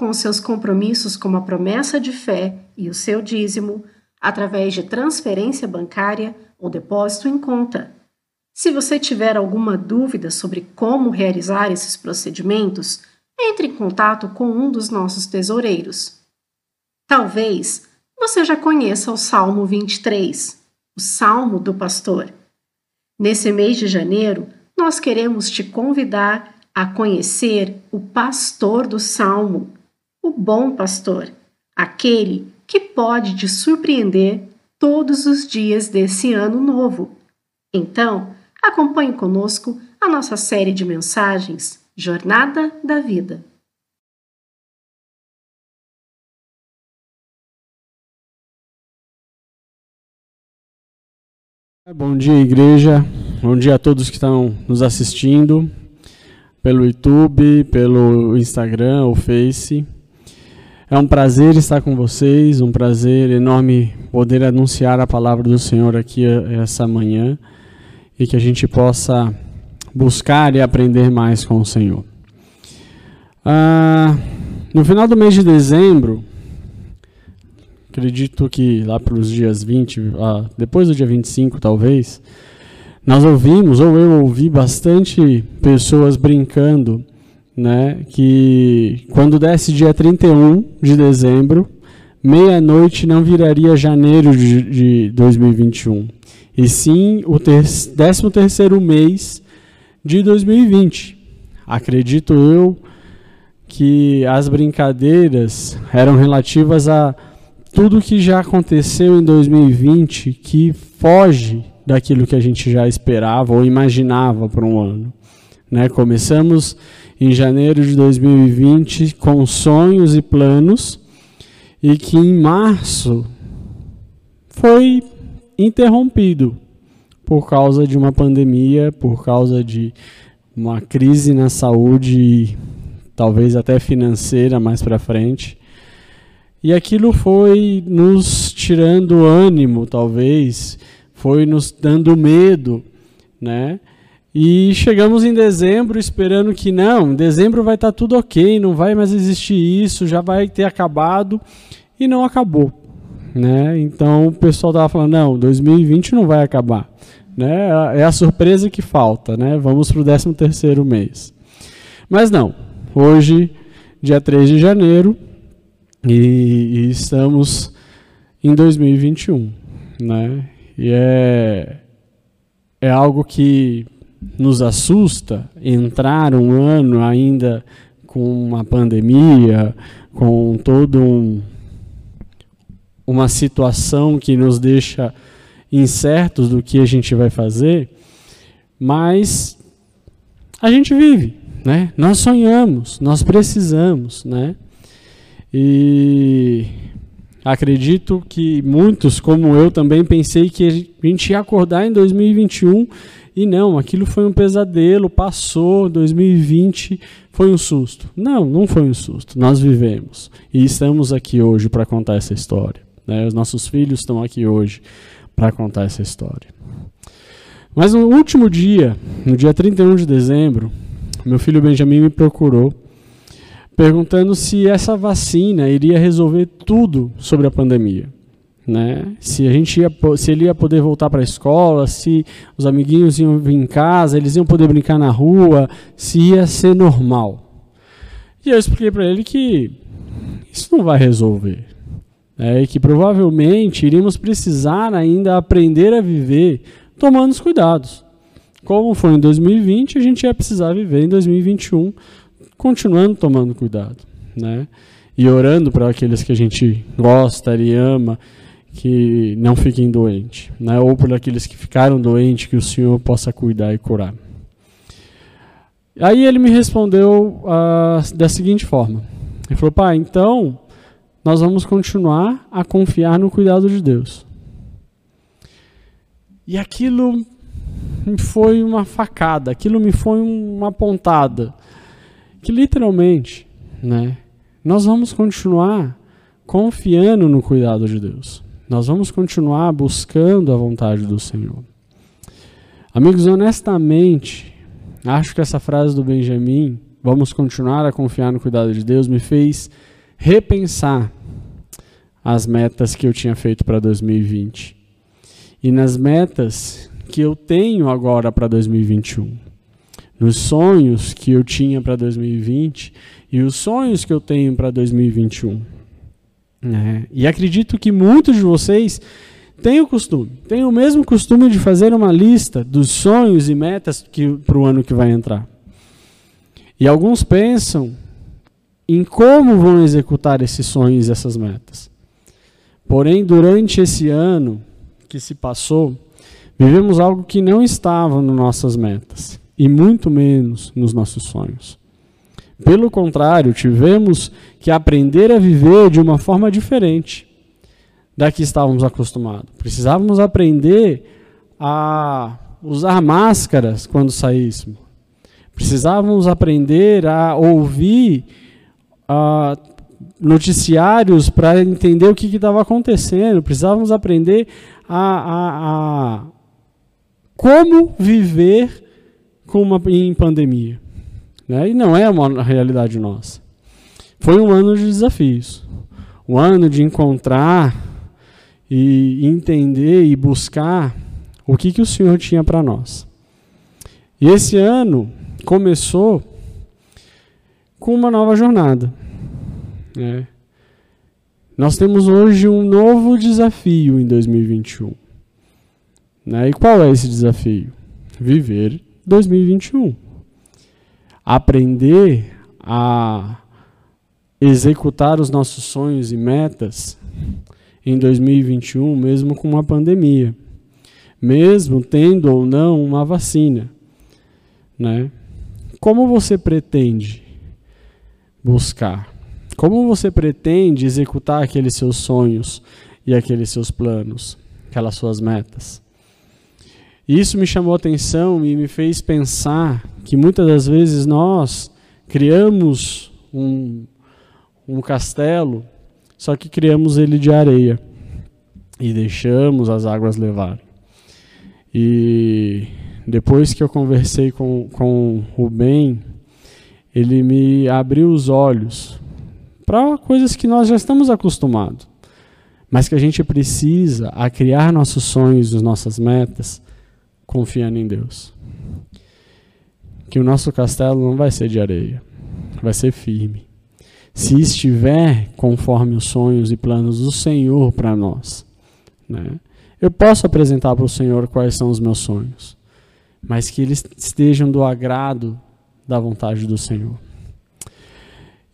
com os seus compromissos como a promessa de fé e o seu dízimo, através de transferência bancária ou depósito em conta. Se você tiver alguma dúvida sobre como realizar esses procedimentos, entre em contato com um dos nossos tesoureiros. Talvez você já conheça o Salmo 23, o Salmo do Pastor. Nesse mês de janeiro, nós queremos te convidar a conhecer o pastor do Salmo, o bom pastor, aquele que pode te surpreender todos os dias desse ano novo. Então, acompanhe conosco a nossa série de mensagens Jornada da Vida. Bom dia, igreja. Bom dia a todos que estão nos assistindo pelo YouTube, pelo Instagram ou Face. É um prazer estar com vocês, um prazer enorme poder anunciar a palavra do Senhor aqui essa manhã e que a gente possa buscar e aprender mais com o Senhor. Ah, no final do mês de dezembro, acredito que lá para os dias 20, ah, depois do dia 25 talvez, nós ouvimos, ou eu ouvi bastante pessoas brincando, né, que quando desse dia 31 de dezembro, meia-noite não viraria janeiro de, de 2021, e sim o 13 terceiro mês de 2020. Acredito eu que as brincadeiras eram relativas a tudo que já aconteceu em 2020 que foge daquilo que a gente já esperava ou imaginava para um ano. Né? Começamos em janeiro de 2020 com sonhos e planos e que em março foi interrompido por causa de uma pandemia, por causa de uma crise na saúde, talvez até financeira mais para frente. E aquilo foi nos tirando ânimo, talvez, foi nos dando medo, né? E chegamos em dezembro esperando que não, em dezembro vai estar tá tudo ok, não vai mais existir isso, já vai ter acabado e não acabou, né? Então o pessoal tava falando não, 2020 não vai acabar né? É a surpresa que falta, né? Vamos para o 13 terceiro mês. Mas não, hoje, dia 3 de janeiro, e, e estamos em 2021, né? E é, é algo que nos assusta entrar um ano ainda com uma pandemia, com todo um, uma situação que nos deixa incertos do que a gente vai fazer, mas a gente vive, né? Nós sonhamos, nós precisamos, né? E acredito que muitos, como eu, também pensei que a gente ia acordar em 2021 e não, aquilo foi um pesadelo, passou, 2020 foi um susto. Não, não foi um susto. Nós vivemos e estamos aqui hoje para contar essa história. Né? Os nossos filhos estão aqui hoje para contar essa história. Mas no último dia, no dia 31 de dezembro, meu filho Benjamin me procurou perguntando se essa vacina iria resolver tudo sobre a pandemia. Né? Se a gente ia, se ele ia poder voltar para a escola, se os amiguinhos iam vir em casa, eles iam poder brincar na rua, se ia ser normal. E eu expliquei para ele que isso não vai resolver é, e que provavelmente iríamos precisar ainda aprender a viver tomando os cuidados. Como foi em 2020, a gente ia precisar viver em 2021 continuando tomando cuidado, né? E orando para aqueles que a gente gosta e ama que não fiquem doentes, né? Ou por aqueles que ficaram doentes que o Senhor possa cuidar e curar. Aí ele me respondeu uh, da seguinte forma: ele falou, pai, então nós vamos continuar a confiar no cuidado de Deus. E aquilo foi uma facada, aquilo me foi uma pontada. Que literalmente, né, nós vamos continuar confiando no cuidado de Deus. Nós vamos continuar buscando a vontade do Senhor. Amigos, honestamente, acho que essa frase do Benjamin vamos continuar a confiar no cuidado de Deus, me fez repensar as metas que eu tinha feito para 2020 e nas metas que eu tenho agora para 2021, nos sonhos que eu tinha para 2020 e os sonhos que eu tenho para 2021. É, e acredito que muitos de vocês têm o costume, têm o mesmo costume de fazer uma lista dos sonhos e metas para o ano que vai entrar. E alguns pensam em como vão executar esses sonhos e essas metas. Porém, durante esse ano que se passou, vivemos algo que não estava nas nossas metas, e muito menos nos nossos sonhos. Pelo contrário, tivemos que aprender a viver de uma forma diferente da que estávamos acostumados. Precisávamos aprender a usar máscaras quando saíssemos. Precisávamos aprender a ouvir uh, noticiários para entender o que estava acontecendo. Precisávamos aprender a, a, a como viver com uma, em pandemia. Né? E não é uma realidade nossa. Foi um ano de desafios. Um ano de encontrar e entender e buscar o que, que o Senhor tinha para nós. E esse ano começou com uma nova jornada. Né? Nós temos hoje um novo desafio em 2021. Né? E qual é esse desafio? Viver 2021. Aprender a executar os nossos sonhos e metas em 2021, mesmo com uma pandemia, mesmo tendo ou não uma vacina, né? Como você pretende buscar? Como você pretende executar aqueles seus sonhos e aqueles seus planos, aquelas suas metas? Isso me chamou a atenção e me fez pensar que muitas das vezes nós criamos um, um castelo, só que criamos ele de areia e deixamos as águas levarem. E depois que eu conversei com, com o Ben, ele me abriu os olhos para coisas que nós já estamos acostumados, mas que a gente precisa a criar nossos sonhos, as nossas metas, confiando em Deus. Que o nosso castelo não vai ser de areia, vai ser firme. Se estiver conforme os sonhos e planos do Senhor para nós, né? Eu posso apresentar para o Senhor quais são os meus sonhos mas que eles estejam do agrado da vontade do Senhor.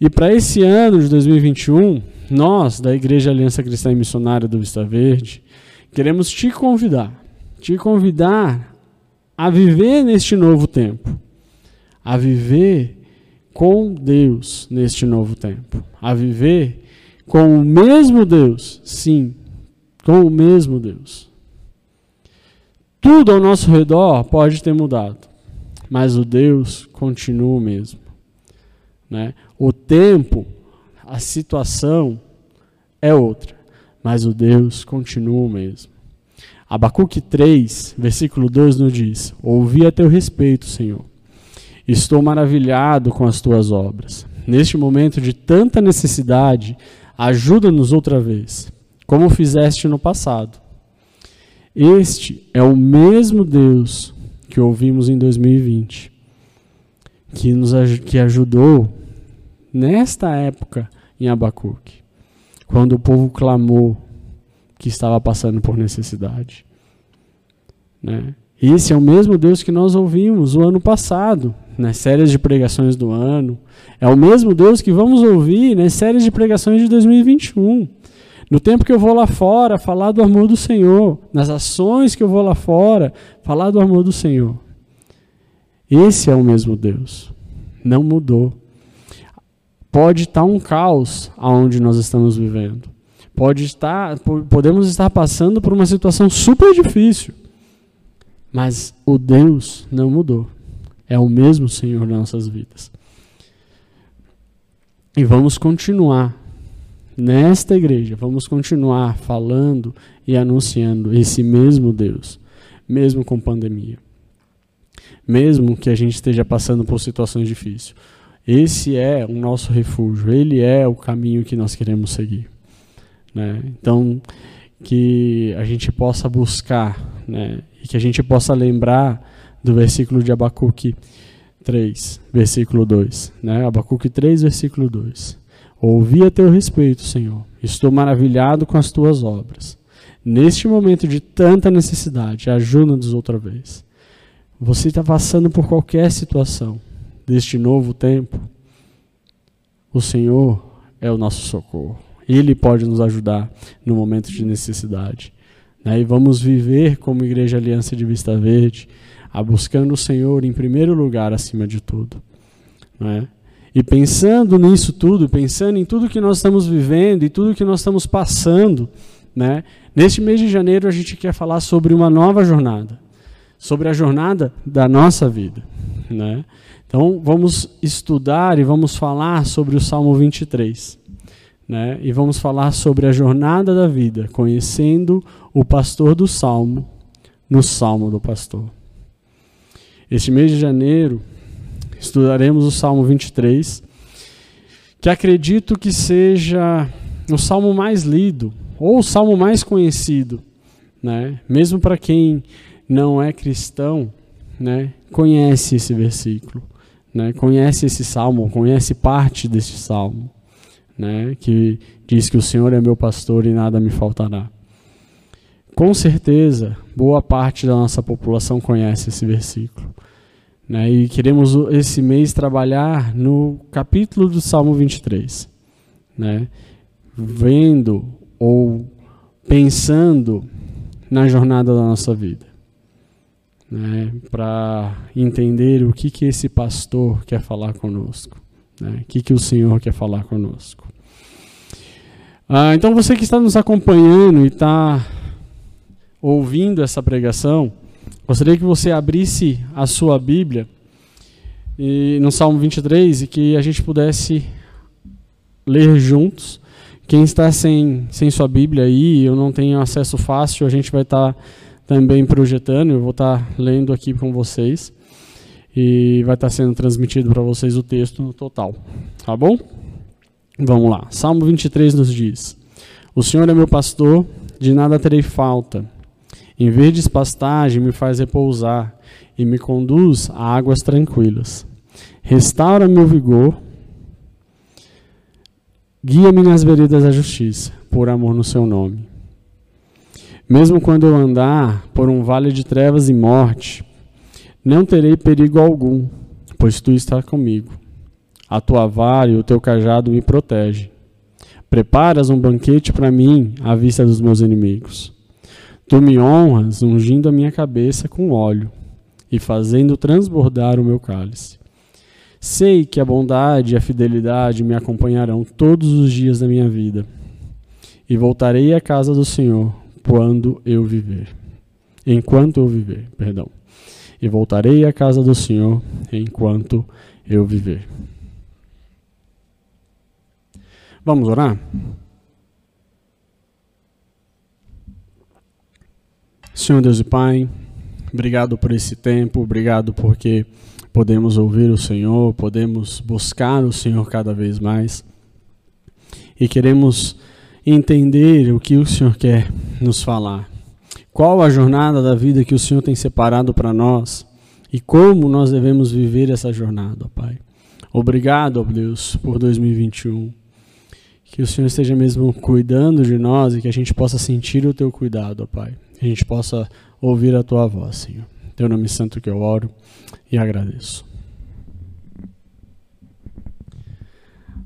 E para esse ano de 2021, nós, da Igreja Aliança Cristã e Missionária do Vista Verde, queremos te convidar, te convidar a viver neste novo tempo, a viver com Deus neste novo tempo, a viver com o mesmo Deus, sim, com o mesmo Deus. Tudo ao nosso redor pode ter mudado, mas o Deus continua o mesmo. Né? O tempo, a situação é outra, mas o Deus continua o mesmo. Abacuque 3, versículo 2 nos diz: Ouvi a teu respeito, Senhor. Estou maravilhado com as tuas obras. Neste momento de tanta necessidade, ajuda-nos outra vez, como fizeste no passado este é o mesmo Deus que ouvimos em 2020, que nos que ajudou nesta época em Abacuque, quando o povo clamou que estava passando por necessidade. Né? Esse é o mesmo Deus que nós ouvimos o ano passado, nas séries de pregações do ano. É o mesmo Deus que vamos ouvir nas séries de pregações de 2021. No tempo que eu vou lá fora, falar do amor do Senhor. Nas ações que eu vou lá fora, falar do amor do Senhor. Esse é o mesmo Deus. Não mudou. Pode estar um caos aonde nós estamos vivendo. Pode estar, podemos estar passando por uma situação super difícil. Mas o Deus não mudou. É o mesmo Senhor nas nossas vidas. E vamos continuar nesta igreja, vamos continuar falando e anunciando esse mesmo Deus, mesmo com pandemia. Mesmo que a gente esteja passando por situações difíceis. Esse é o nosso refúgio, ele é o caminho que nós queremos seguir. Né? Então, que a gente possa buscar né? e que a gente possa lembrar do versículo de Abacuque 3, versículo 2. Né? Abacuque 3, versículo 2. Ouvi a teu respeito, Senhor. Estou maravilhado com as tuas obras. Neste momento de tanta necessidade, ajuda-nos outra vez. Você está passando por qualquer situação deste novo tempo. O Senhor é o nosso socorro. Ele pode nos ajudar no momento de necessidade. Né? E vamos viver como Igreja Aliança de Vista Verde, a buscando o Senhor em primeiro lugar acima de tudo. Né? E pensando nisso tudo, pensando em tudo que nós estamos vivendo e tudo que nós estamos passando, né? neste mês de janeiro a gente quer falar sobre uma nova jornada, sobre a jornada da nossa vida. Né? Então vamos estudar e vamos falar sobre o Salmo 23. Né? E vamos falar sobre a jornada da vida, conhecendo o pastor do Salmo no Salmo do Pastor. Este mês de janeiro estudaremos o Salmo 23, que acredito que seja o salmo mais lido ou o salmo mais conhecido, né? Mesmo para quem não é cristão, né? Conhece esse versículo, né? Conhece esse salmo, conhece parte desse salmo né, que diz que o Senhor é meu pastor e nada me faltará. Com certeza, boa parte da nossa população conhece esse versículo. Né, e queremos esse mês trabalhar no capítulo do Salmo 23, né, vendo ou pensando na jornada da nossa vida. Né, para entender o que, que esse pastor quer falar conosco. Né? O que, que o Senhor quer falar conosco? Ah, então, você que está nos acompanhando e está ouvindo essa pregação, gostaria que você abrisse a sua Bíblia e, no Salmo 23 e que a gente pudesse ler juntos. Quem está sem, sem sua Bíblia aí, eu não tenho acesso fácil, a gente vai estar tá também projetando, eu vou estar tá lendo aqui com vocês e vai estar sendo transmitido para vocês o texto no total. Tá bom? Vamos lá. Salmo 23 nos diz: O Senhor é meu pastor, de nada terei falta. Em verdes pastagem me faz repousar e me conduz a águas tranquilas. Restaura meu vigor, guia-me nas veredas da justiça, por amor no seu nome. Mesmo quando eu andar por um vale de trevas e morte, não terei perigo algum, pois tu estás comigo. A tua vara e o teu cajado me protegem. Preparas um banquete para mim à vista dos meus inimigos. Tu me honras ungindo a minha cabeça com óleo e fazendo transbordar o meu cálice. Sei que a bondade e a fidelidade me acompanharão todos os dias da minha vida, e voltarei à casa do Senhor quando eu viver. Enquanto eu viver, perdão e voltarei à casa do Senhor enquanto eu viver. Vamos orar? Senhor Deus e Pai, obrigado por esse tempo, obrigado porque podemos ouvir o Senhor, podemos buscar o Senhor cada vez mais e queremos entender o que o Senhor quer nos falar. Qual a jornada da vida que o Senhor tem separado para nós e como nós devemos viver essa jornada, Pai. Obrigado, ó Deus, por 2021. Que o Senhor esteja mesmo cuidando de nós e que a gente possa sentir o teu cuidado, ó Pai. Que a gente possa ouvir a tua voz, Senhor. Teu nome santo que eu oro e agradeço.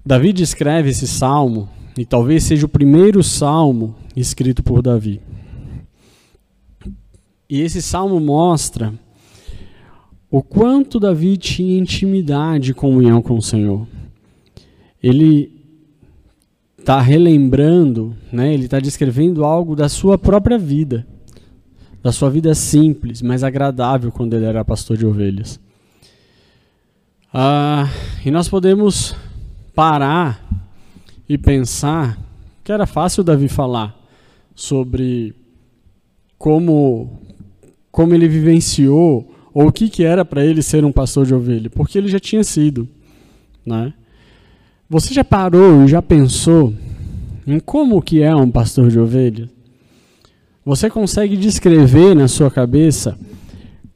Davi descreve esse salmo, e talvez seja o primeiro salmo escrito por Davi. E esse salmo mostra o quanto Davi tinha intimidade e comunhão com o Senhor. Ele está relembrando, né, ele está descrevendo algo da sua própria vida, da sua vida simples, mas agradável quando ele era pastor de ovelhas. Ah, e nós podemos parar e pensar que era fácil Davi falar sobre como como ele vivenciou ou o que, que era para ele ser um pastor de ovelha, porque ele já tinha sido. né? Você já parou e já pensou em como que é um pastor de ovelhas? Você consegue descrever na sua cabeça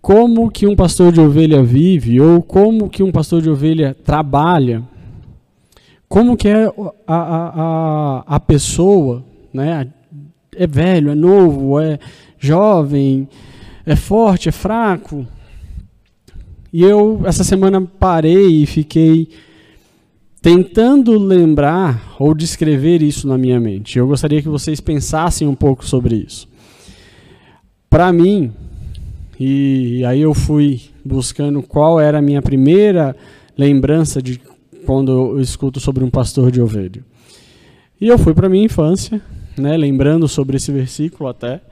como que um pastor de ovelha vive ou como que um pastor de ovelha trabalha? Como que é a, a, a, a pessoa, né? É velho, é novo, é jovem, é forte, é fraco? E eu, essa semana, parei e fiquei tentando lembrar ou descrever isso na minha mente. Eu gostaria que vocês pensassem um pouco sobre isso. Para mim, e aí eu fui buscando qual era a minha primeira lembrança de quando eu escuto sobre um pastor de ovelha. E eu fui para minha infância, né, lembrando sobre esse versículo até.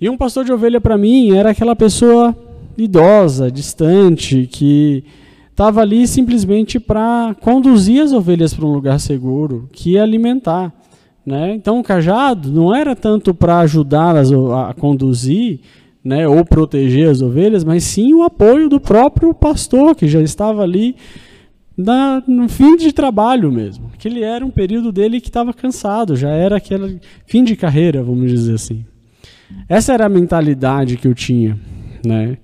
E um pastor de ovelha para mim era aquela pessoa idosa, distante, que estava ali simplesmente para conduzir as ovelhas para um lugar seguro, que alimentar. Né? Então o cajado não era tanto para ajudá-las a conduzir né, ou proteger as ovelhas, mas sim o apoio do próprio pastor, que já estava ali na, no fim de trabalho mesmo. Que ele era um período dele que estava cansado, já era aquele fim de carreira, vamos dizer assim. Essa era a mentalidade que eu tinha. Né?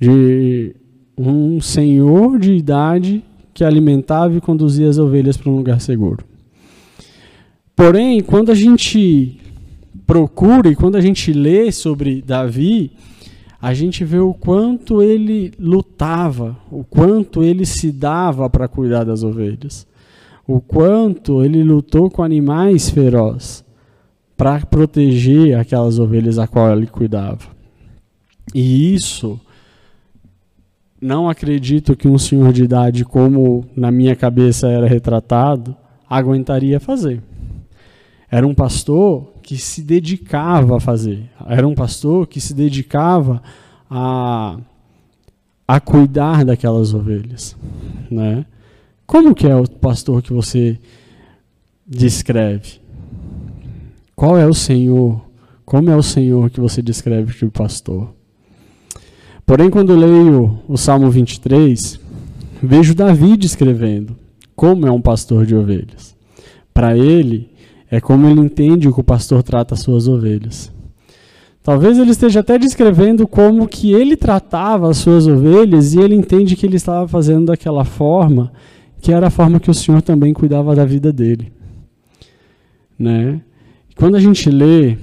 de um senhor de idade que alimentava e conduzia as ovelhas para um lugar seguro. Porém, quando a gente procura e quando a gente lê sobre Davi, a gente vê o quanto ele lutava, o quanto ele se dava para cuidar das ovelhas, o quanto ele lutou com animais ferozes para proteger aquelas ovelhas a qual ele cuidava. E isso não acredito que um senhor de idade, como na minha cabeça era retratado, aguentaria fazer. Era um pastor que se dedicava a fazer. Era um pastor que se dedicava a, a cuidar daquelas ovelhas. Né? Como que é o pastor que você descreve? Qual é o Senhor? Como é o Senhor que você descreve de pastor? Porém, quando leio o Salmo 23, vejo Davi descrevendo como é um pastor de ovelhas. Para ele, é como ele entende que o pastor trata as suas ovelhas. Talvez ele esteja até descrevendo como que ele tratava as suas ovelhas e ele entende que ele estava fazendo daquela forma, que era a forma que o Senhor também cuidava da vida dele. Né? Quando a gente lê,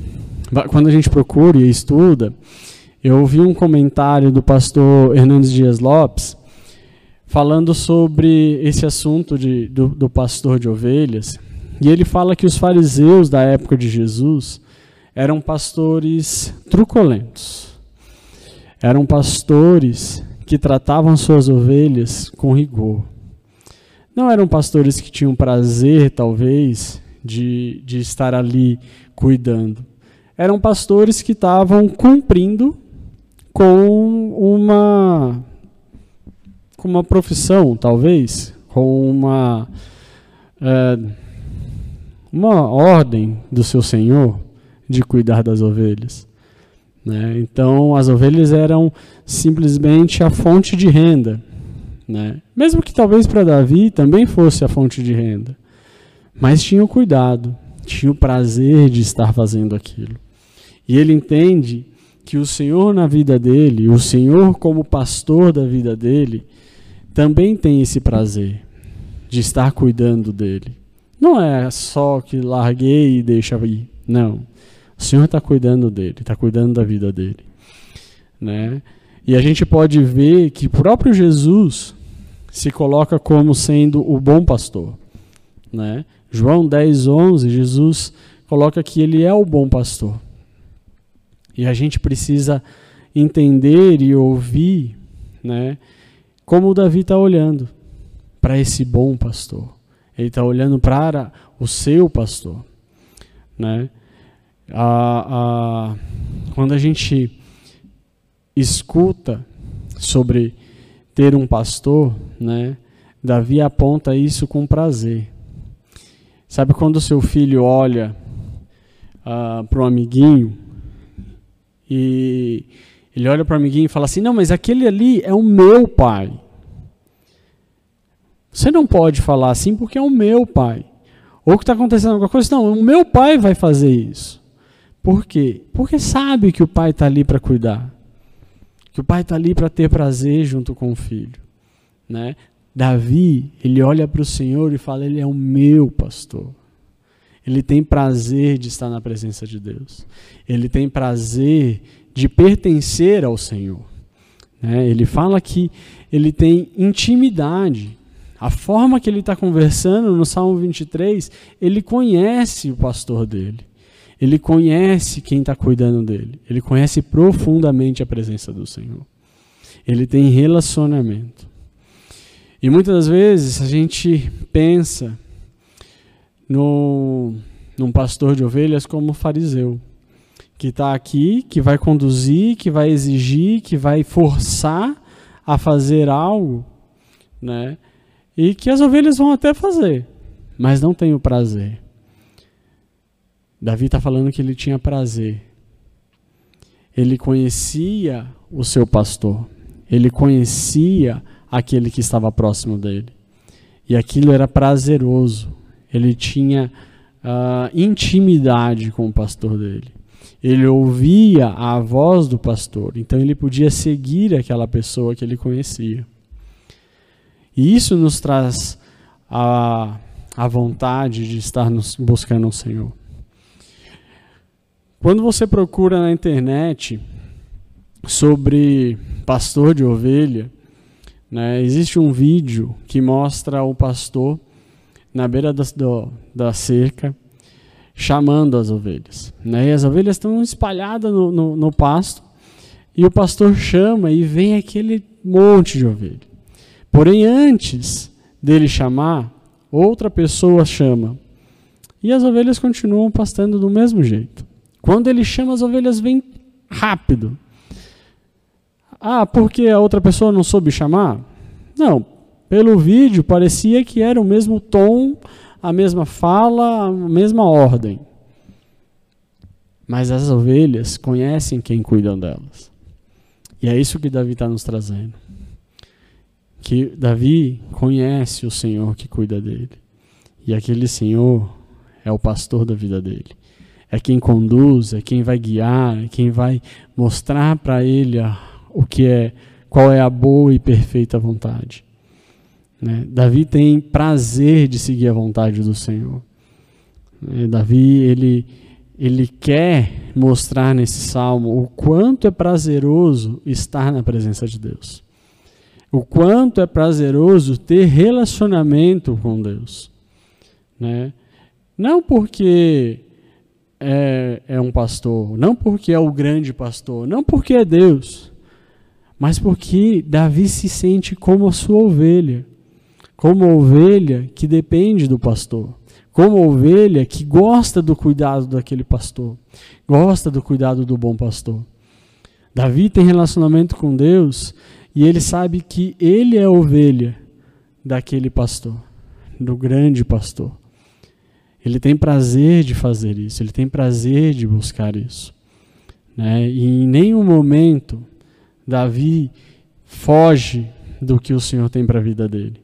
quando a gente procura e estuda, eu ouvi um comentário do pastor Hernandes Dias Lopes falando sobre esse assunto de, do, do pastor de ovelhas. E ele fala que os fariseus da época de Jesus eram pastores truculentos. Eram pastores que tratavam suas ovelhas com rigor. Não eram pastores que tinham prazer, talvez, de, de estar ali cuidando. Eram pastores que estavam cumprindo com uma com uma profissão, talvez, com uma é, uma ordem do seu senhor de cuidar das ovelhas. Né? Então, as ovelhas eram simplesmente a fonte de renda. Né? Mesmo que talvez para Davi também fosse a fonte de renda. Mas tinha o cuidado, tinha o prazer de estar fazendo aquilo. E ele entende que o Senhor na vida dele, o Senhor como pastor da vida dele, também tem esse prazer de estar cuidando dele. Não é só que larguei e deixa ir. Não. O Senhor está cuidando dele, está cuidando da vida dele. Né? E a gente pode ver que próprio Jesus se coloca como sendo o bom pastor. Né? João 10, 11, Jesus coloca que ele é o bom pastor. E a gente precisa entender e ouvir, né, como o Davi está olhando para esse bom pastor. Ele está olhando para o seu pastor, né? A, a, quando a gente escuta sobre ter um pastor, né? Davi aponta isso com prazer. Sabe quando o seu filho olha uh, para o amiguinho e ele olha para o amiguinho e fala assim: Não, mas aquele ali é o meu pai. Você não pode falar assim porque é o meu pai. Ou que está acontecendo alguma coisa. Não, o meu pai vai fazer isso. Por quê? Porque sabe que o pai está ali para cuidar. Que o pai está ali para ter prazer junto com o filho. Né? Davi, ele olha para o Senhor e fala: Ele é o meu pastor. Ele tem prazer de estar na presença de Deus. Ele tem prazer de pertencer ao Senhor. Né? Ele fala que ele tem intimidade. A forma que ele está conversando no Salmo 23, ele conhece o pastor dele. Ele conhece quem está cuidando dele. Ele conhece profundamente a presença do Senhor. Ele tem relacionamento. E muitas das vezes a gente pensa no, num pastor de ovelhas como fariseu, que está aqui, que vai conduzir, que vai exigir, que vai forçar a fazer algo, né? E que as ovelhas vão até fazer, mas não tem o prazer. Davi está falando que ele tinha prazer. Ele conhecia o seu pastor. Ele conhecia aquele que estava próximo dele. E aquilo era prazeroso. Ele tinha uh, intimidade com o pastor dele. Ele ouvia a voz do pastor, então ele podia seguir aquela pessoa que ele conhecia. E isso nos traz a, a vontade de estar nos, buscando o Senhor. Quando você procura na internet sobre pastor de ovelha, né, existe um vídeo que mostra o pastor na beira da, do, da cerca, chamando as ovelhas. Né? E as ovelhas estão espalhadas no, no, no pasto, e o pastor chama e vem aquele monte de ovelha. Porém, antes dele chamar, outra pessoa chama. E as ovelhas continuam pastando do mesmo jeito. Quando ele chama, as ovelhas vêm rápido. Ah, porque a outra pessoa não soube chamar? Não, pelo vídeo, parecia que era o mesmo tom, a mesma fala, a mesma ordem. Mas as ovelhas conhecem quem cuidam delas. E é isso que Davi está nos trazendo. Que Davi conhece o Senhor que cuida dele. E aquele Senhor é o pastor da vida dele. É quem conduz, é quem vai guiar, é quem vai mostrar para ele o que é, qual é a boa e perfeita vontade. Né? Davi tem prazer de seguir a vontade do Senhor. Né? Davi ele ele quer mostrar nesse salmo o quanto é prazeroso estar na presença de Deus. O quanto é prazeroso ter relacionamento com Deus. Né? Não porque é, é um pastor, não porque é o grande pastor, não porque é Deus, mas porque Davi se sente como a sua ovelha como ovelha que depende do pastor, como ovelha que gosta do cuidado daquele pastor, gosta do cuidado do bom pastor. Davi tem relacionamento com Deus e ele sabe que ele é ovelha daquele pastor, do grande pastor. Ele tem prazer de fazer isso, ele tem prazer de buscar isso. Né? E em nenhum momento Davi foge do que o Senhor tem para a vida dele.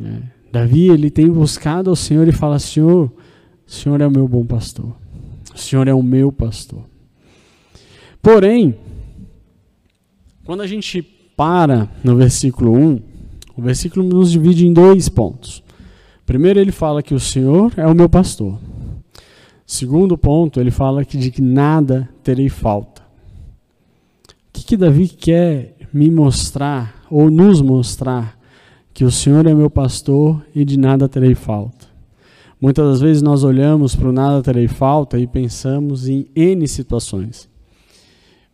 É. Davi ele tem buscado ao Senhor e fala: Senhor, o Senhor é o meu bom pastor. O Senhor é o meu pastor. Porém, quando a gente para no versículo 1, o versículo nos divide em dois pontos. Primeiro, ele fala que o Senhor é o meu pastor. Segundo ponto, ele fala que de que nada terei falta. Que, que Davi quer me mostrar, ou nos mostrar, que o Senhor é meu pastor e de nada terei falta. Muitas das vezes nós olhamos para o nada terei falta e pensamos em N situações.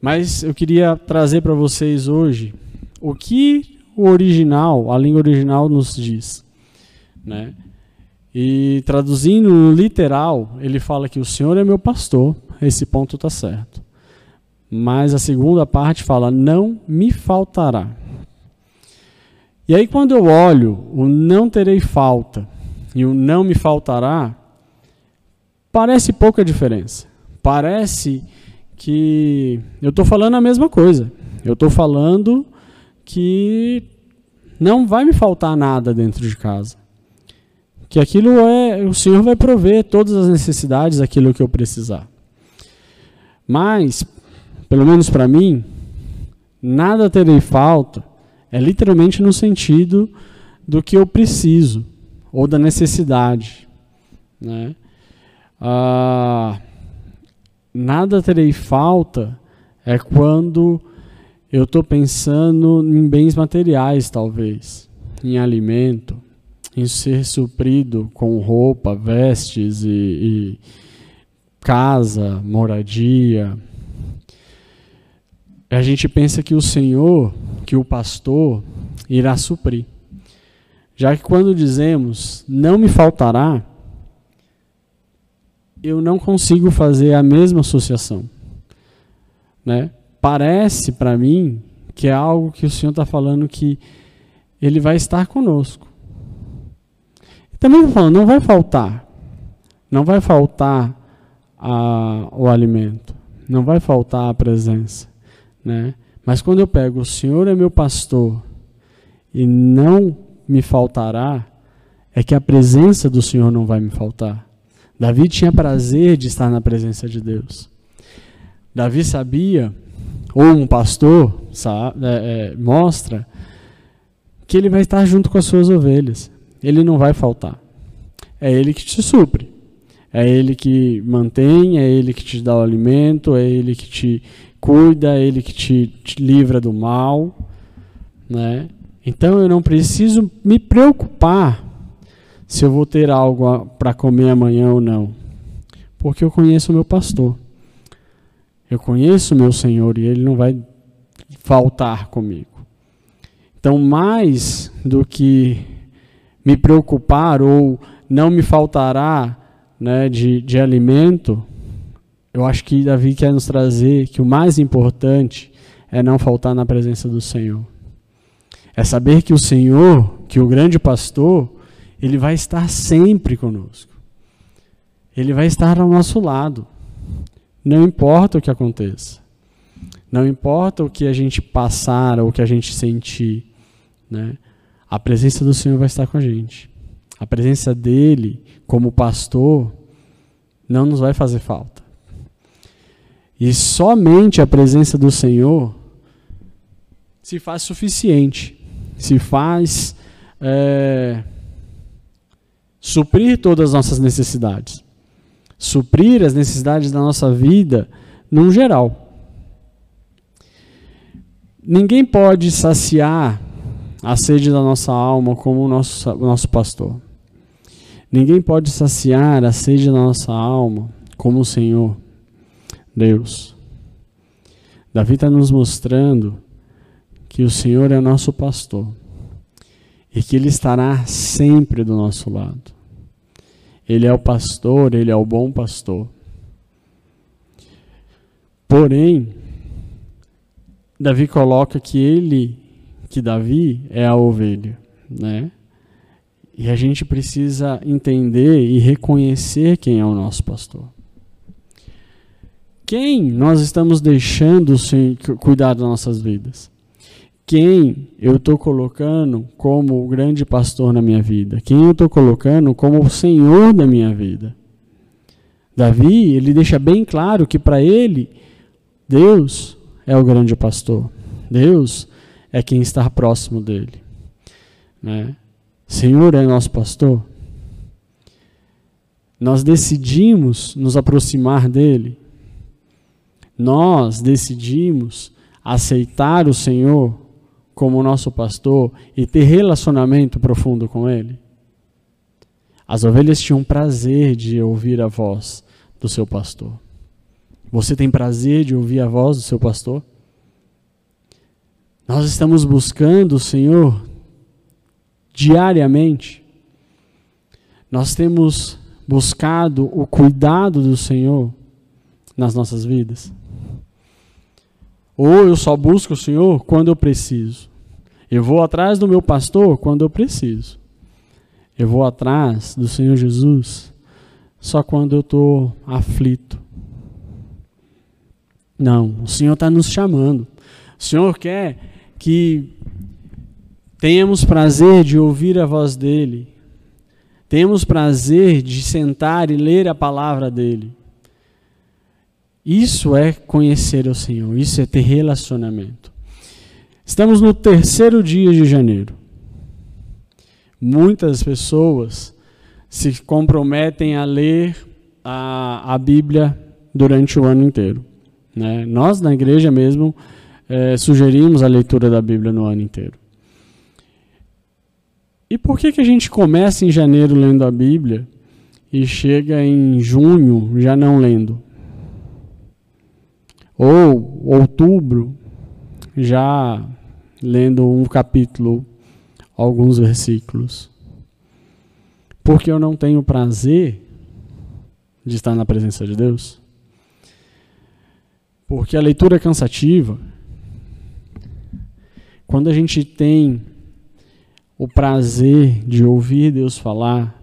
Mas eu queria trazer para vocês hoje o que o original, a língua original nos diz. Né? E traduzindo no literal, ele fala que o Senhor é meu pastor, esse ponto está certo. Mas a segunda parte fala: não me faltará. E aí, quando eu olho o não terei falta e o não me faltará, parece pouca diferença. Parece que eu estou falando a mesma coisa. Eu estou falando que não vai me faltar nada dentro de casa. Que aquilo é, o Senhor vai prover todas as necessidades, aquilo que eu precisar. Mas, pelo menos para mim, nada terei falta é literalmente no sentido do que eu preciso ou da necessidade. Né? Ah, nada terei falta é quando eu estou pensando em bens materiais, talvez, em alimento, em ser suprido com roupa, vestes e, e casa, moradia. A gente pensa que o Senhor, que o pastor, irá suprir. Já que quando dizemos não me faltará, eu não consigo fazer a mesma associação. Né? Parece para mim que é algo que o Senhor está falando que Ele vai estar conosco. Também está falando, não vai faltar. Não vai faltar a, o alimento. Não vai faltar a presença. Né? Mas quando eu pego o Senhor é meu pastor e não me faltará, é que a presença do Senhor não vai me faltar. Davi tinha prazer de estar na presença de Deus. Davi sabia, ou um pastor sabe, é, é, mostra, que ele vai estar junto com as suas ovelhas. Ele não vai faltar. É ele que te supre. É ele que mantém, é ele que te dá o alimento, é ele que te cuida, ele que te, te livra do mal, né? Então eu não preciso me preocupar se eu vou ter algo para comer amanhã ou não, porque eu conheço o meu pastor. Eu conheço o meu Senhor e ele não vai faltar comigo. Então, mais do que me preocupar ou não me faltará né, de, de alimento, eu acho que Davi quer nos trazer que o mais importante é não faltar na presença do Senhor. É saber que o Senhor, que o grande pastor, ele vai estar sempre conosco. Ele vai estar ao nosso lado. Não importa o que aconteça. Não importa o que a gente passar ou o que a gente sentir, né? A presença do Senhor vai estar com a gente. A presença dele como pastor não nos vai fazer falta. E somente a presença do Senhor se faz suficiente, se faz é, suprir todas as nossas necessidades, suprir as necessidades da nossa vida num geral. Ninguém pode saciar a sede da nossa alma como o nosso, o nosso pastor. Ninguém pode saciar a sede da nossa alma como o Senhor, Deus. Davi está nos mostrando que o Senhor é nosso pastor e que Ele estará sempre do nosso lado. Ele é o pastor, Ele é o bom pastor. Porém, Davi coloca que ele, que Davi é a ovelha, né? E a gente precisa entender e reconhecer quem é o nosso pastor. Quem nós estamos deixando cuidar das nossas vidas? Quem eu estou colocando como o grande pastor na minha vida? Quem eu estou colocando como o Senhor da minha vida? Davi, ele deixa bem claro que para ele, Deus é o grande pastor. Deus é quem está próximo dele. Né? Senhor é nosso pastor. Nós decidimos nos aproximar dele. Nós decidimos aceitar o Senhor como nosso pastor e ter relacionamento profundo com ele. As ovelhas tinham prazer de ouvir a voz do seu pastor. Você tem prazer de ouvir a voz do seu pastor? Nós estamos buscando o Senhor diariamente. Nós temos buscado o cuidado do Senhor nas nossas vidas. Ou eu só busco o Senhor quando eu preciso. Eu vou atrás do meu pastor quando eu preciso. Eu vou atrás do Senhor Jesus só quando eu estou aflito. Não, o Senhor está nos chamando. O Senhor quer que Tenhamos prazer de ouvir a voz dele. Temos prazer de sentar e ler a palavra dele. Isso é conhecer o Senhor, isso é ter relacionamento. Estamos no terceiro dia de janeiro. Muitas pessoas se comprometem a ler a, a Bíblia durante o ano inteiro. Né? Nós, na igreja mesmo, é, sugerimos a leitura da Bíblia no ano inteiro. E por que, que a gente começa em janeiro lendo a Bíblia e chega em junho já não lendo? Ou outubro já lendo um capítulo, alguns versículos? Porque eu não tenho prazer de estar na presença de Deus? Porque a leitura é cansativa. Quando a gente tem o prazer de ouvir Deus falar,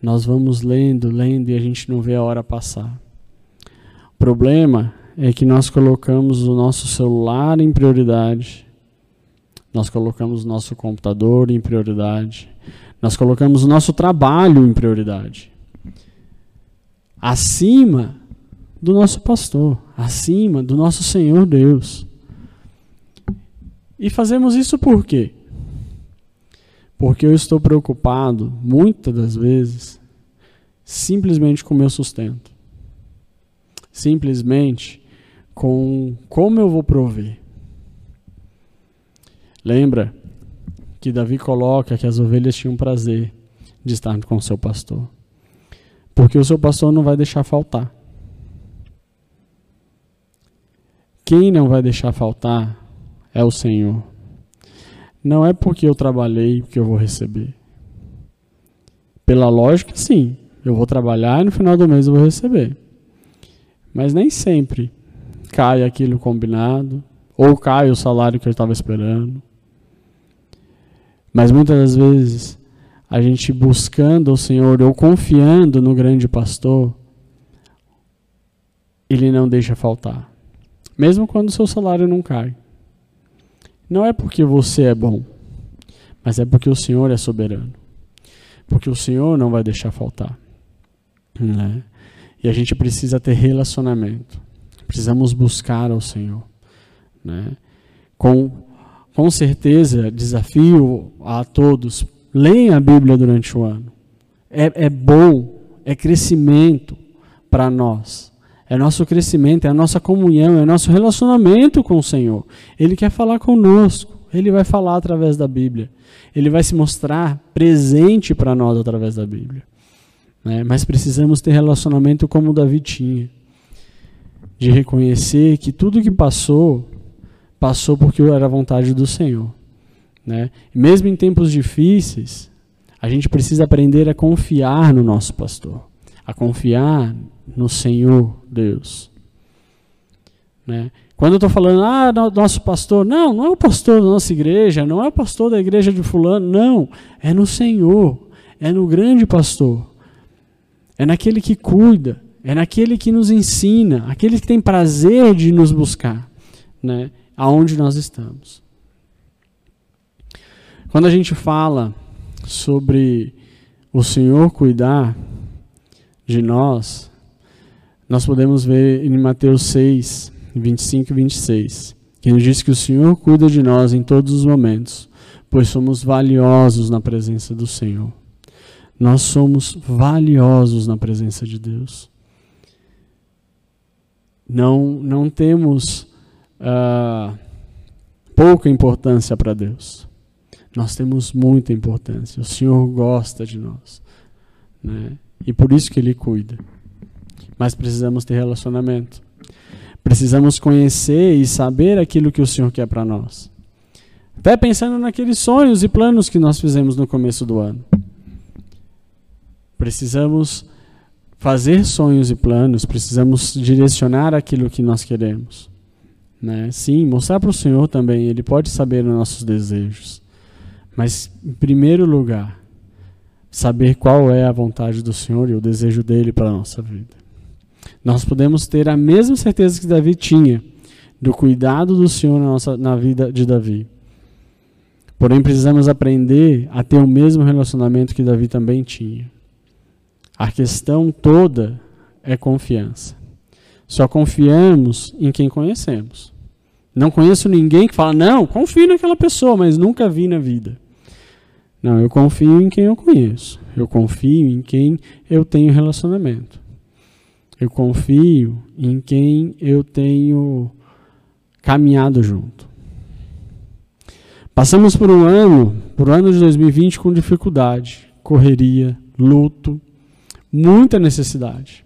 nós vamos lendo, lendo e a gente não vê a hora passar. O problema é que nós colocamos o nosso celular em prioridade, nós colocamos o nosso computador em prioridade, nós colocamos o nosso trabalho em prioridade. Acima do nosso pastor, acima do nosso Senhor Deus. E fazemos isso por quê? Porque eu estou preocupado, muitas das vezes, simplesmente com o meu sustento. Simplesmente com como eu vou prover. Lembra que Davi coloca que as ovelhas tinham prazer de estar com o seu pastor. Porque o seu pastor não vai deixar faltar. Quem não vai deixar faltar é o Senhor. Não é porque eu trabalhei que eu vou receber. Pela lógica, sim. Eu vou trabalhar e no final do mês eu vou receber. Mas nem sempre cai aquilo combinado, ou cai o salário que eu estava esperando. Mas muitas das vezes, a gente buscando o Senhor ou confiando no grande pastor, ele não deixa faltar. Mesmo quando o seu salário não cai. Não é porque você é bom, mas é porque o Senhor é soberano. Porque o Senhor não vai deixar faltar. Né? E a gente precisa ter relacionamento. Precisamos buscar ao Senhor. Né? Com, com certeza, desafio a todos: leiam a Bíblia durante o ano. É, é bom, é crescimento para nós. É nosso crescimento, é a nossa comunhão, é nosso relacionamento com o Senhor. Ele quer falar conosco, ele vai falar através da Bíblia. Ele vai se mostrar presente para nós através da Bíblia. Né? Mas precisamos ter relacionamento como Davi tinha de reconhecer que tudo que passou, passou porque era a vontade do Senhor. Né? Mesmo em tempos difíceis, a gente precisa aprender a confiar no nosso pastor, a confiar no Senhor Deus. Né? Quando eu estou falando, ah, nosso pastor, não, não é o pastor da nossa igreja, não é o pastor da igreja de Fulano, não, é no Senhor, é no grande pastor, é naquele que cuida, é naquele que nos ensina, aquele que tem prazer de nos buscar, né, aonde nós estamos. Quando a gente fala sobre o Senhor cuidar de nós, nós podemos ver em Mateus 6, 25 e 26, que nos diz que o Senhor cuida de nós em todos os momentos, pois somos valiosos na presença do Senhor. Nós somos valiosos na presença de Deus. Não, não temos uh, pouca importância para Deus. Nós temos muita importância. O Senhor gosta de nós. Né? E por isso que Ele cuida mas precisamos ter relacionamento. Precisamos conhecer e saber aquilo que o Senhor quer para nós. Até pensando naqueles sonhos e planos que nós fizemos no começo do ano. Precisamos fazer sonhos e planos, precisamos direcionar aquilo que nós queremos. Né? Sim, mostrar para o Senhor também, Ele pode saber os nossos desejos. Mas, em primeiro lugar, saber qual é a vontade do Senhor e o desejo dele para a nossa vida nós podemos ter a mesma certeza que Davi tinha do cuidado do Senhor na, nossa, na vida de Davi. Porém, precisamos aprender a ter o mesmo relacionamento que Davi também tinha. A questão toda é confiança. Só confiamos em quem conhecemos. Não conheço ninguém que fala, não, confio naquela pessoa, mas nunca vi na vida. Não, eu confio em quem eu conheço. Eu confio em quem eu tenho relacionamento. Eu confio em quem eu tenho caminhado junto. Passamos por um ano, por um ano de 2020 com dificuldade, correria, luto, muita necessidade.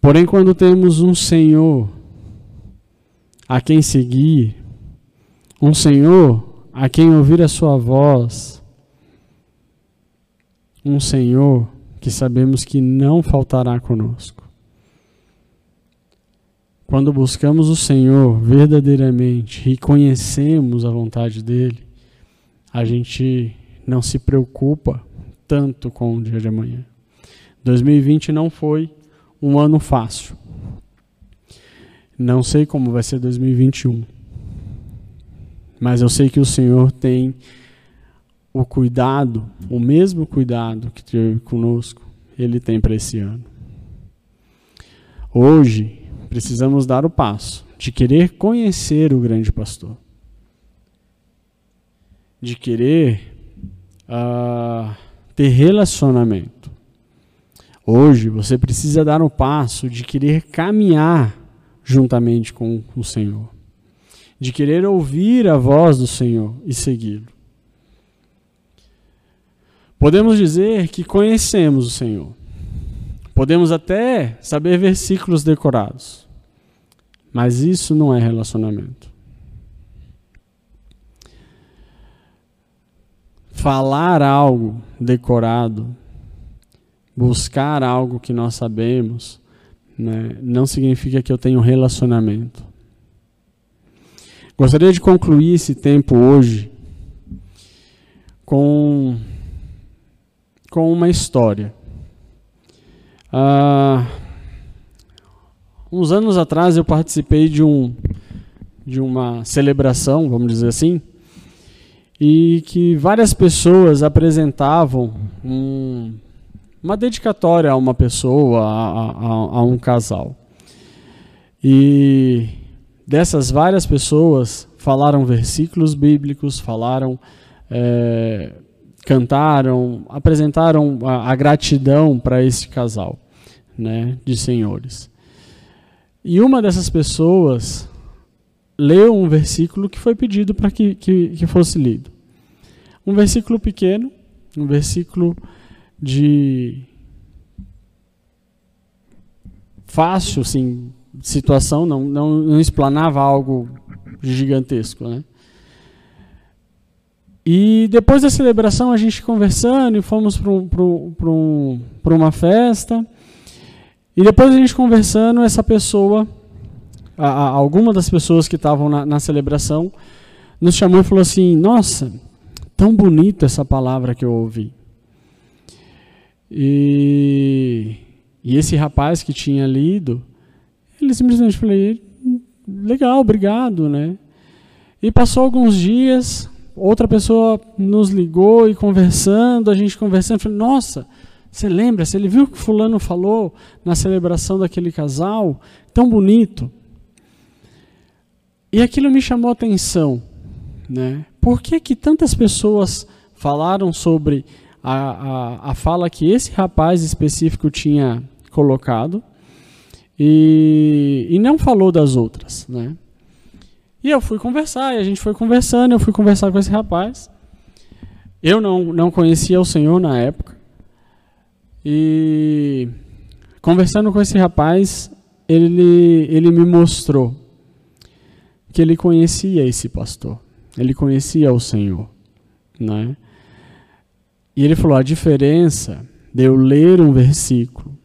Porém, quando temos um Senhor a quem seguir, um Senhor a quem ouvir a sua voz, um Senhor que sabemos que não faltará conosco. Quando buscamos o Senhor verdadeiramente e conhecemos a vontade dele, a gente não se preocupa tanto com o dia de amanhã. 2020 não foi um ano fácil. Não sei como vai ser 2021. Mas eu sei que o Senhor tem o cuidado, o mesmo cuidado que teve conosco, ele tem para esse ano. Hoje, precisamos dar o passo de querer conhecer o grande pastor, de querer uh, ter relacionamento. Hoje você precisa dar o passo de querer caminhar juntamente com o Senhor, de querer ouvir a voz do Senhor e segui-lo. Podemos dizer que conhecemos o Senhor. Podemos até saber versículos decorados. Mas isso não é relacionamento. Falar algo decorado, buscar algo que nós sabemos, né, não significa que eu tenho relacionamento. Gostaria de concluir esse tempo hoje com, com uma história. Ah, Uns anos atrás eu participei de um de uma celebração, vamos dizer assim, e que várias pessoas apresentavam um, uma dedicatória a uma pessoa, a, a, a, um casal. E dessas várias pessoas falaram versículos bíblicos, falaram, é, cantaram, apresentaram a, a gratidão para esse casal, né, de senhores. E uma dessas pessoas leu um versículo que foi pedido para que, que, que fosse lido. Um versículo pequeno, um versículo de fácil, assim, situação, não, não, não explanava algo gigantesco, né? E depois da celebração, a gente conversando e fomos para um, um, uma festa. E depois a gente conversando, essa pessoa, a, a, alguma das pessoas que estavam na, na celebração, nos chamou e falou assim: Nossa, tão bonita essa palavra que eu ouvi. E, e esse rapaz que tinha lido, ele simplesmente falou: Legal, obrigado, né? E passou alguns dias, outra pessoa nos ligou e conversando, a gente conversando, falou: Nossa você lembra? Ele viu o que fulano falou na celebração daquele casal, tão bonito. E aquilo me chamou a atenção, né? Por que que tantas pessoas falaram sobre a, a, a fala que esse rapaz específico tinha colocado e, e não falou das outras, né? E eu fui conversar, e a gente foi conversando, eu fui conversar com esse rapaz. Eu não, não conhecia o Senhor na época. E conversando com esse rapaz, ele, ele me mostrou que ele conhecia esse pastor, ele conhecia o Senhor, né? E ele falou: a diferença de eu ler um versículo,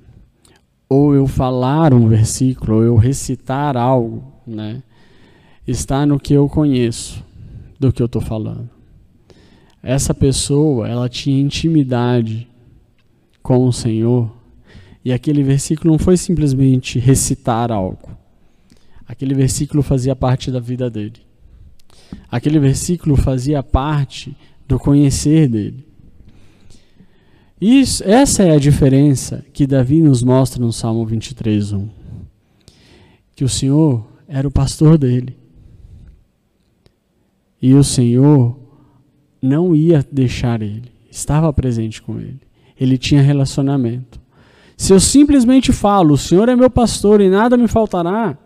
ou eu falar um versículo, ou eu recitar algo, né? Está no que eu conheço do que eu estou falando. Essa pessoa, ela tinha intimidade com o Senhor. E aquele versículo não foi simplesmente recitar algo. Aquele versículo fazia parte da vida dele. Aquele versículo fazia parte do conhecer dele. Isso, essa é a diferença que Davi nos mostra no Salmo 23:1. Que o Senhor era o pastor dele. E o Senhor não ia deixar ele, estava presente com ele. Ele tinha relacionamento. Se eu simplesmente falo, o Senhor é meu pastor e nada me faltará,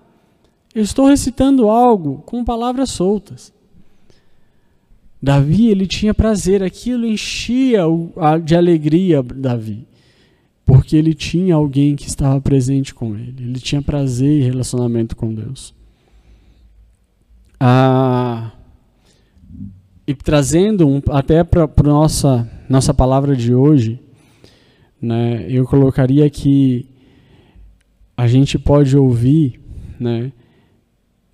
eu estou recitando algo com palavras soltas. Davi, ele tinha prazer, aquilo enchia de alegria Davi, porque ele tinha alguém que estava presente com ele, ele tinha prazer e relacionamento com Deus. Ah, e trazendo um, até para a nossa, nossa palavra de hoje, né, eu colocaria que a gente pode ouvir né,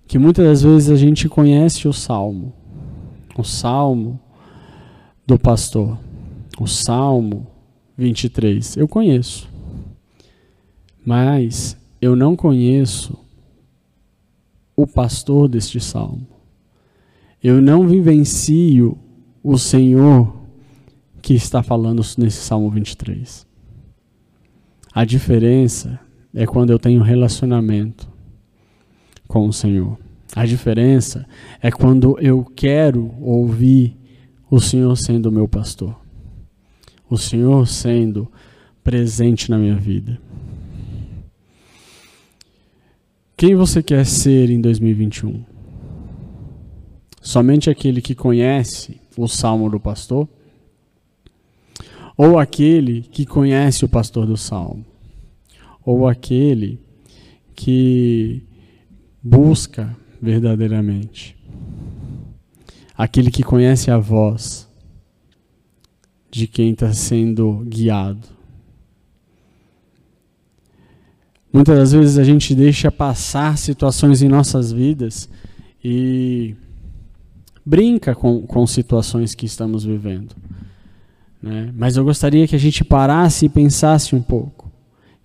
que muitas das vezes a gente conhece o salmo, o salmo do pastor, o salmo 23. Eu conheço, mas eu não conheço o pastor deste salmo. Eu não vivencio o Senhor que está falando nesse salmo 23. A diferença é quando eu tenho relacionamento com o Senhor. A diferença é quando eu quero ouvir o Senhor sendo meu pastor. O Senhor sendo presente na minha vida. Quem você quer ser em 2021? Somente aquele que conhece o salmo do pastor? Ou aquele que conhece o pastor do salmo? Ou aquele que busca verdadeiramente. Aquele que conhece a voz de quem está sendo guiado. Muitas das vezes a gente deixa passar situações em nossas vidas e brinca com, com situações que estamos vivendo. Né? Mas eu gostaria que a gente parasse e pensasse um pouco: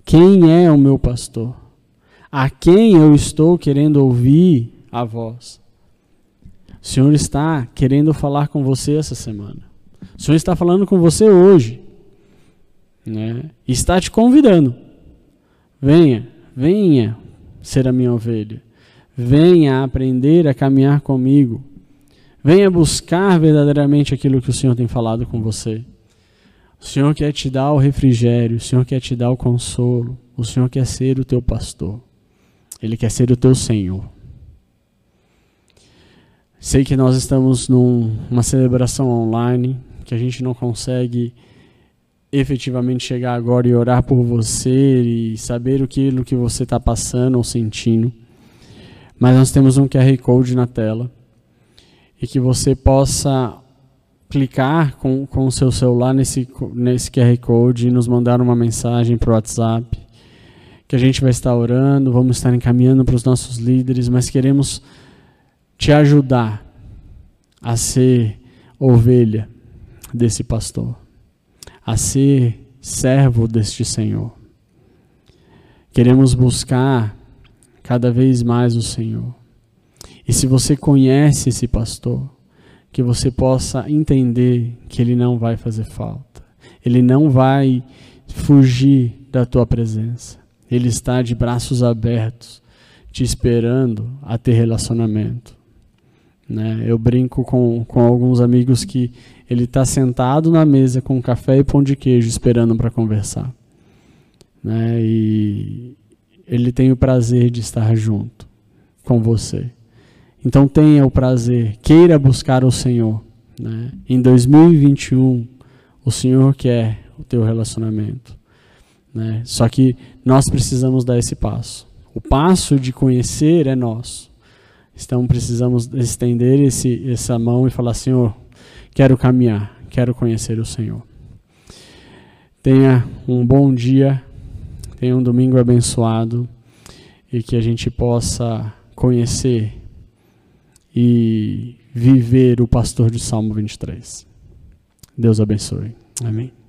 quem é o meu pastor? A quem eu estou querendo ouvir a voz? O Senhor está querendo falar com você essa semana. O Senhor está falando com você hoje. Né? Está te convidando. Venha, venha ser a minha ovelha. Venha aprender a caminhar comigo. Venha buscar verdadeiramente aquilo que o Senhor tem falado com você. O Senhor quer te dar o refrigério, o Senhor quer te dar o consolo, o Senhor quer ser o teu pastor. Ele quer ser o teu Senhor. Sei que nós estamos numa num, celebração online, que a gente não consegue efetivamente chegar agora e orar por você e saber aquilo que você está passando ou sentindo. Mas nós temos um QR Code na tela e que você possa clicar com, com o seu celular nesse, nesse QR Code e nos mandar uma mensagem para o WhatsApp que a gente vai estar orando, vamos estar encaminhando para os nossos líderes, mas queremos te ajudar a ser ovelha desse pastor, a ser servo deste Senhor. Queremos buscar cada vez mais o Senhor. E se você conhece esse pastor, que você possa entender que ele não vai fazer falta. Ele não vai fugir da tua presença. Ele está de braços abertos, te esperando a ter relacionamento. Né? Eu brinco com, com alguns amigos que ele está sentado na mesa com café e pão de queijo esperando para conversar. Né? E ele tem o prazer de estar junto com você. Então tenha o prazer, queira buscar o Senhor. Né? Em 2021, o Senhor quer o teu relacionamento. Né? Só que nós precisamos dar esse passo. O passo de conhecer é nosso. Então precisamos estender esse, essa mão e falar: Senhor, quero caminhar, quero conhecer o Senhor. Tenha um bom dia, tenha um domingo abençoado e que a gente possa conhecer e viver o pastor de Salmo 23. Deus abençoe. Amém.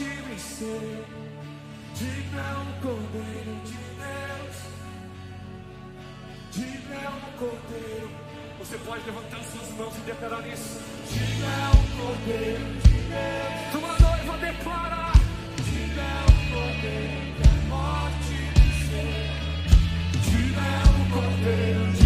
te vencer. Diga o Cordeiro de Deus. Diga o Cordeiro. Você pode levantar suas mãos e declarar isso. Diga o Cordeiro de Deus. Tua noiva declara. Diga o Cordeiro da morte vencer. Diga o Cordeiro de Deus.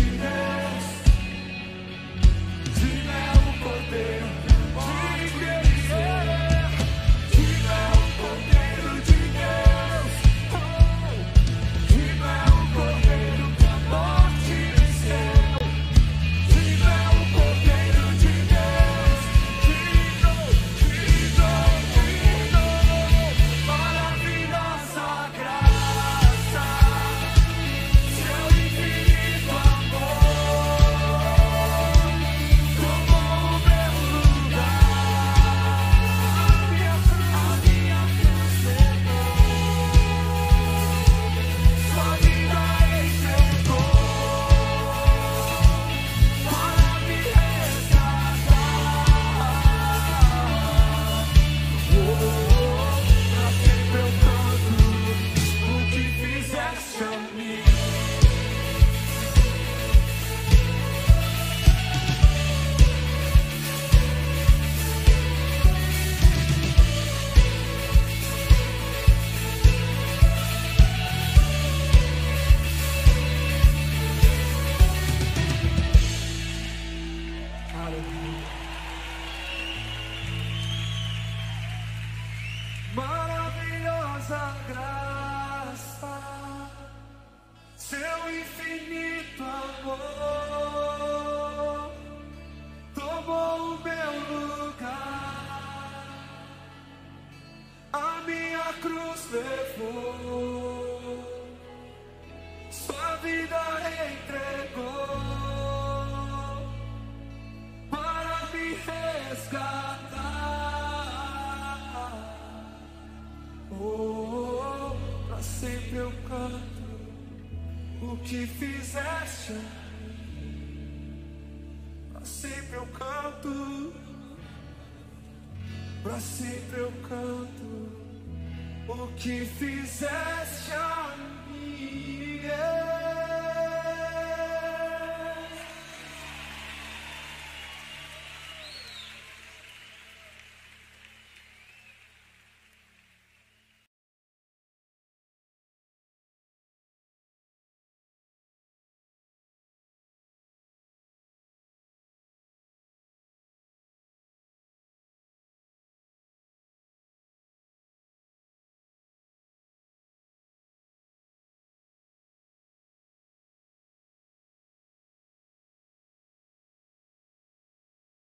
que fizer.